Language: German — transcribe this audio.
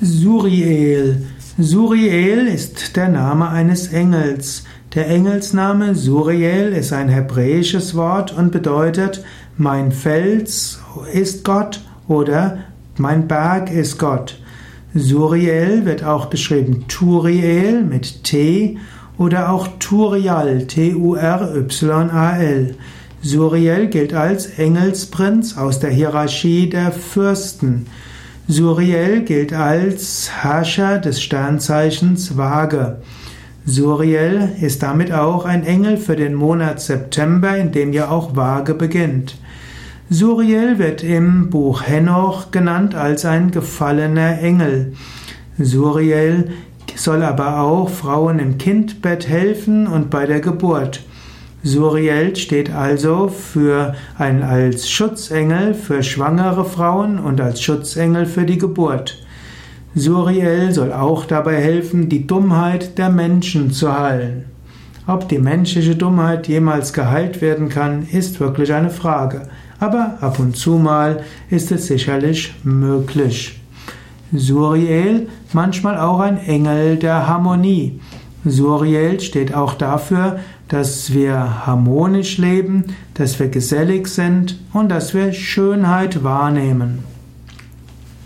Suriel. Suriel ist der Name eines Engels. Der Engelsname Suriel ist ein hebräisches Wort und bedeutet mein Fels ist Gott oder mein Berg ist Gott. Suriel wird auch geschrieben Turiel mit T oder auch Turial, T-U-R-Y-A-L. Suriel gilt als Engelsprinz aus der Hierarchie der Fürsten. Suriel gilt als Herrscher des Sternzeichens Waage. Suriel ist damit auch ein Engel für den Monat September, in dem ja auch Waage beginnt. Suriel wird im Buch Henoch genannt als ein gefallener Engel. Suriel soll aber auch Frauen im Kindbett helfen und bei der Geburt. Suriel steht also für ein, als Schutzengel für schwangere Frauen und als Schutzengel für die Geburt. Suriel soll auch dabei helfen, die Dummheit der Menschen zu heilen. Ob die menschliche Dummheit jemals geheilt werden kann, ist wirklich eine Frage. Aber ab und zu mal ist es sicherlich möglich. Suriel, manchmal auch ein Engel der Harmonie. Suriel steht auch dafür, dass wir harmonisch leben, dass wir gesellig sind und dass wir Schönheit wahrnehmen.